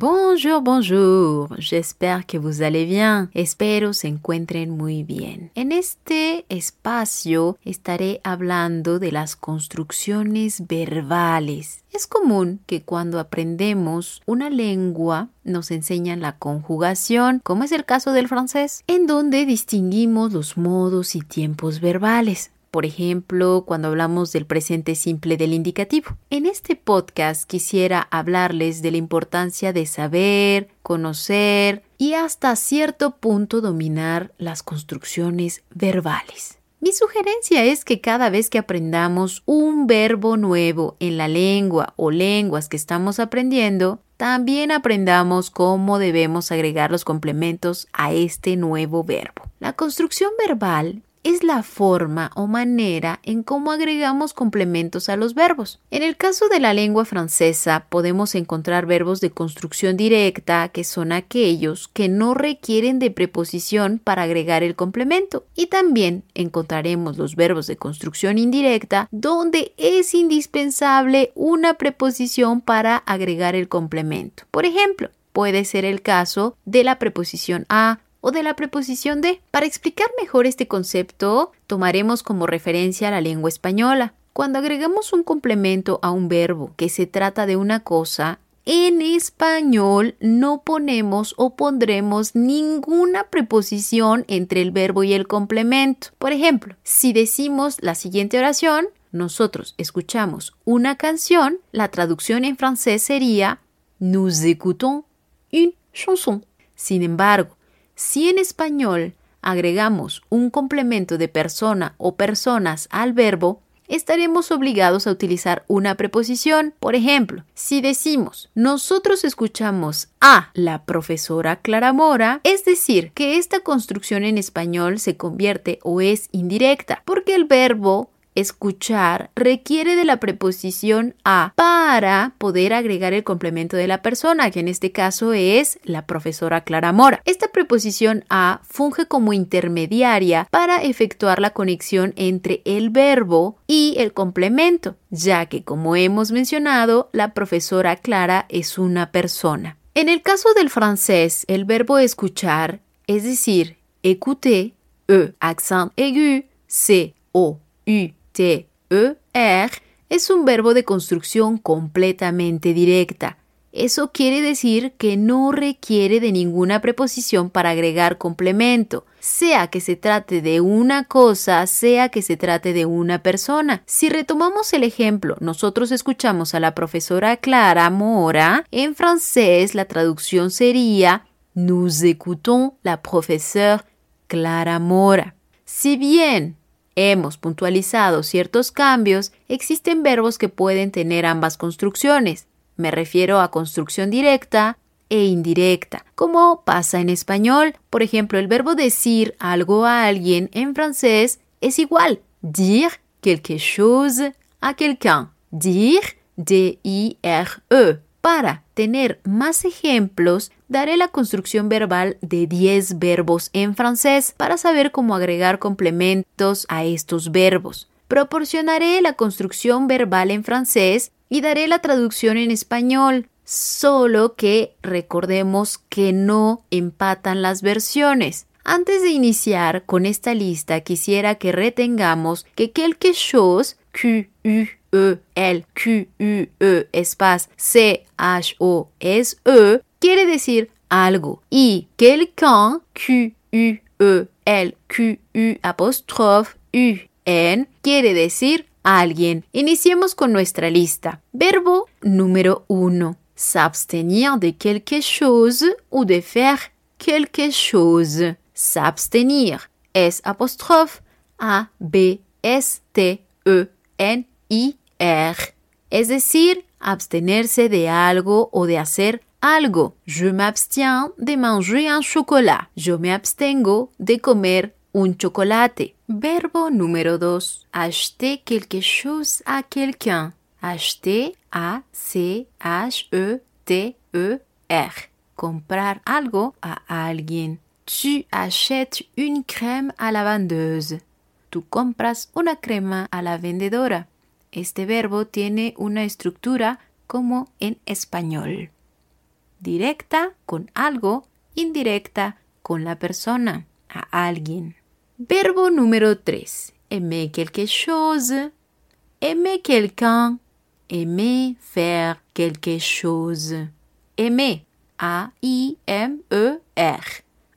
Bonjour, bonjour. J'espère que vous allez bien. Espero se encuentren muy bien. En este espacio estaré hablando de las construcciones verbales. Es común que cuando aprendemos una lengua nos enseñan la conjugación, como es el caso del francés, en donde distinguimos los modos y tiempos verbales por ejemplo, cuando hablamos del presente simple del indicativo. En este podcast quisiera hablarles de la importancia de saber, conocer y hasta cierto punto dominar las construcciones verbales. Mi sugerencia es que cada vez que aprendamos un verbo nuevo en la lengua o lenguas que estamos aprendiendo, también aprendamos cómo debemos agregar los complementos a este nuevo verbo. La construcción verbal es la forma o manera en cómo agregamos complementos a los verbos. En el caso de la lengua francesa podemos encontrar verbos de construcción directa, que son aquellos que no requieren de preposición para agregar el complemento. Y también encontraremos los verbos de construcción indirecta, donde es indispensable una preposición para agregar el complemento. Por ejemplo, puede ser el caso de la preposición a o de la preposición de. Para explicar mejor este concepto, tomaremos como referencia la lengua española. Cuando agregamos un complemento a un verbo que se trata de una cosa, en español no ponemos o pondremos ninguna preposición entre el verbo y el complemento. Por ejemplo, si decimos la siguiente oración, nosotros escuchamos una canción, la traducción en francés sería Nous écoutons une chanson. Sin embargo, si en español agregamos un complemento de persona o personas al verbo, estaremos obligados a utilizar una preposición. Por ejemplo, si decimos nosotros escuchamos a la profesora Clara Mora, es decir, que esta construcción en español se convierte o es indirecta, porque el verbo escuchar requiere de la preposición a para poder agregar el complemento de la persona, que en este caso es la profesora Clara Mora. Esta preposición a funge como intermediaria para efectuar la conexión entre el verbo y el complemento, ya que como hemos mencionado, la profesora Clara es una persona. En el caso del francés, el verbo escuchar, es decir, écouter, e, accent aigu, c, o, u, T-E-R es un verbo de construcción completamente directa. Eso quiere decir que no requiere de ninguna preposición para agregar complemento, sea que se trate de una cosa, sea que se trate de una persona. Si retomamos el ejemplo, nosotros escuchamos a la profesora Clara Mora, en francés la traducción sería Nous écoutons la professeure Clara Mora. Si bien hemos puntualizado ciertos cambios, existen verbos que pueden tener ambas construcciones. Me refiero a construcción directa e indirecta, como pasa en español. Por ejemplo, el verbo decir algo a alguien en francés es igual. Dire quelque chose a quelqu'un. Dire, D-I-R-E. Para tener más ejemplos, daré la construcción verbal de 10 verbos en francés para saber cómo agregar complementos a estos verbos. Proporcionaré la construcción verbal en francés y daré la traducción en español, solo que recordemos que no empatan las versiones. Antes de iniciar con esta lista, quisiera que retengamos que quelque chose, Q, U, E, L, Q, U, E, espace, C, H, O, S, E, quiere decir algo. Y quelqu'un, Q, U, E, L, Q, U, apóstrofe, U, N, quiere decir alguien. Iniciemos con nuestra lista. Verbo número 1. S'abstenir de quelque chose ou de faire quelque chose. S'abstenir. S apóstrofe A, B, S, T, E, N, I, R. Es decir, abstenerse de algo o de hacer algo. Je m'abstiens de manger un chocolat. Yo me abstengo de comer un chocolate. Verbo número 2. Acheter quelque chose à quelqu'un. Acheter A-C-H-E-T-E-R. Comprar algo a alguien. Tu achètes une crème à la vendeuse. Tú compras una crema a la vendedora. Este verbo tiene una estructura como en español. Directa con algo, indirecta con la persona, a alguien. Verbo número 3. Aimer quelque chose. Aimer quelqu'un. Aimer faire quelque chose. Aimer. A-I-M-E-R.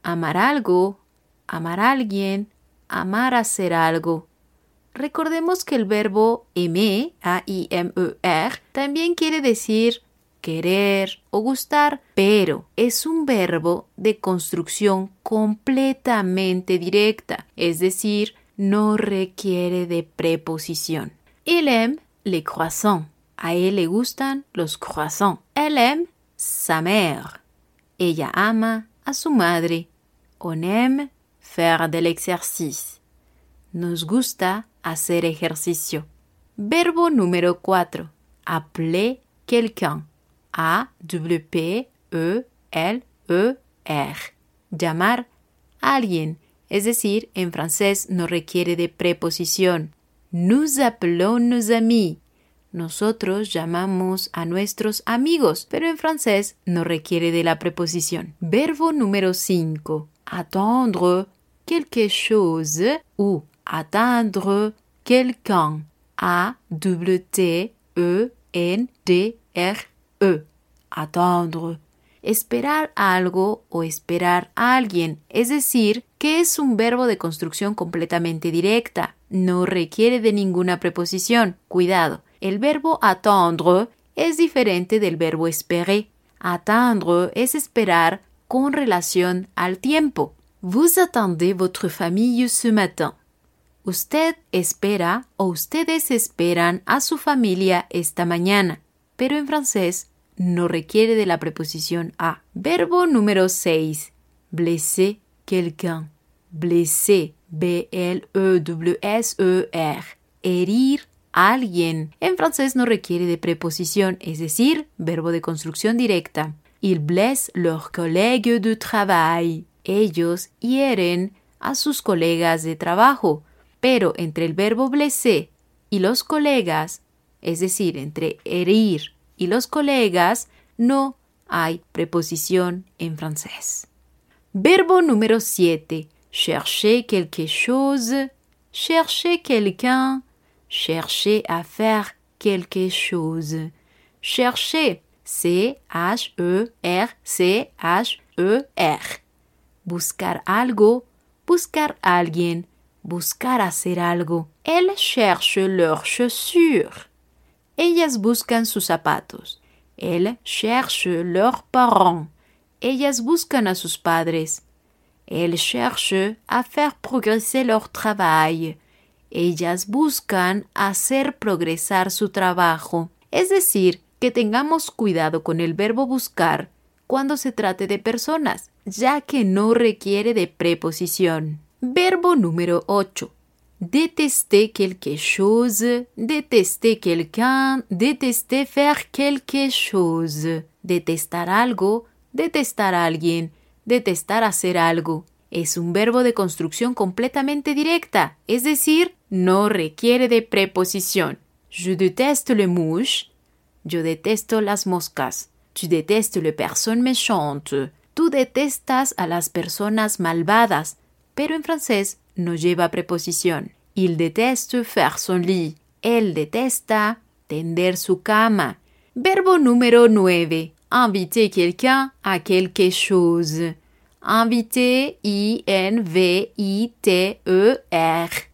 Amar algo. Amar a alguien. Amar hacer algo. Recordemos que el verbo aimer, A-I-M-E-R, también quiere decir querer o gustar, pero es un verbo de construcción completamente directa, es decir, no requiere de preposición. Il aime les croissants. A él le gustan los croissants. Elle aime sa mère. Ella ama a su madre. On aime faire de l'exercice. Nos gusta hacer ejercicio. Verbo número 4. Appeler quelqu'un. A-W-P-E-L-E-R. Llamar alguien, es decir, en francés no requiere de preposición. Nous appelons nos amis. Nosotros llamamos a nuestros amigos, pero en francés no requiere de la preposición. Verbo número 5. Attendre quelque chose ou attendre quelqu'un. A-W-T-E-N-D-R e. Attendre. Esperar algo o esperar a alguien, es decir, que es un verbo de construcción completamente directa, no requiere de ninguna preposición. Cuidado, el verbo attendre es diferente del verbo esperar. Attendre es esperar con relación al tiempo. Vous attendez votre famille ce matin. Usted espera o ustedes esperan a su familia esta mañana, pero en francés no requiere de la preposición a. Verbo número 6. Blesser quelqu'un. Blesser. B-L-E-W-S-E-R. Herir a alguien. En francés no requiere de preposición, es decir, verbo de construcción directa. Il blesse leurs collègues de travail. Ellos hieren a sus colegas de trabajo. Pero entre el verbo blesser y los colegas, es decir, entre herir y los colegas, no hay preposición en francés. Verbo número 7. Chercher quelque chose, chercher quelqu'un, chercher à faire quelque chose. Chercher, C-H-E-R-C-H-E-R. Buscar algo, buscar alguien, buscar hacer algo. Elles cherchent leurs chaussures. Ellas buscan sus zapatos. Elles cherchent leurs parents. Ellas buscan a sus padres. Elles cherchent à faire progresser leur travail. Ellas buscan hacer progresar su trabajo. Es decir, que tengamos cuidado con el verbo buscar cuando se trate de personas, ya que no requiere de preposición. Verbo número 8 détester quelque chose, détester quelqu'un, détester faire quelque chose. Detestar algo, detestar a alguien, detestar hacer algo. Es un verbo de construcción completamente directa, es decir, no requiere de preposición. Je déteste les mouches. Yo detesto las moscas. Tu détestes les personnes méchantes. Tú detestas a las personas malvadas, pero en francés no lleva preposición. Il déteste faire son lit. Él detesta tender su cama. Verbo número 9. Inviter quelqu'un à quelque chose. Inviter, I-N-V-I-T-E-R.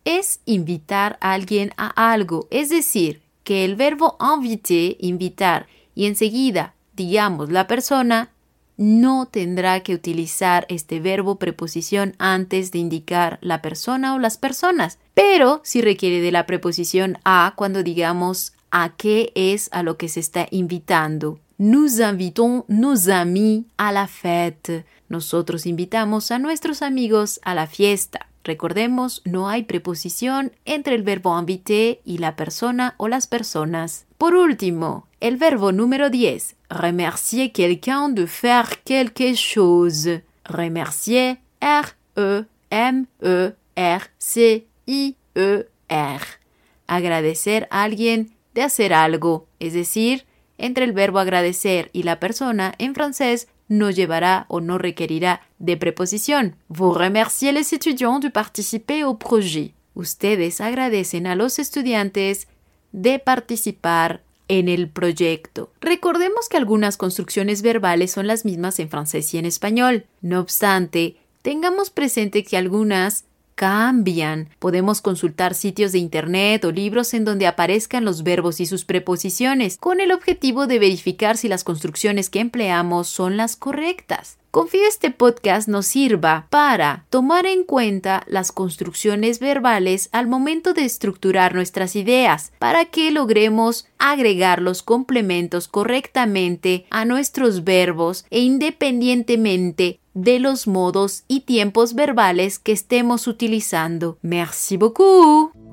Es invitar a alguien a algo. Es decir, que el verbo inviter, invitar, y enseguida digamos la persona, no tendrá que utilizar este verbo preposición antes de indicar la persona o las personas, pero sí requiere de la preposición a cuando digamos a qué es a lo que se está invitando. Nous invitons nos amis a la fête. Nosotros invitamos a nuestros amigos a la fiesta. Recordemos, no hay preposición entre el verbo inviter y la persona o las personas. Por último, el verbo número 10, remercier quelqu'un de faire quelque chose. Remercier, R-E-M-E-R-C-I-E-R. Agradecer a alguien de hacer algo, es decir, entre el verbo agradecer y la persona en francés no llevará o no requerirá de preposición. Vous remerciez les étudiants de participer au projet. Ustedes agradecen a los estudiantes de participar en el proyecto. Recordemos que algunas construcciones verbales son las mismas en francés y en español. No obstante, tengamos presente que algunas cambian. Podemos consultar sitios de Internet o libros en donde aparezcan los verbos y sus preposiciones, con el objetivo de verificar si las construcciones que empleamos son las correctas. Confío este podcast nos sirva para tomar en cuenta las construcciones verbales al momento de estructurar nuestras ideas, para que logremos agregar los complementos correctamente a nuestros verbos e independientemente de los modos y tiempos verbales que estemos utilizando. Merci beaucoup.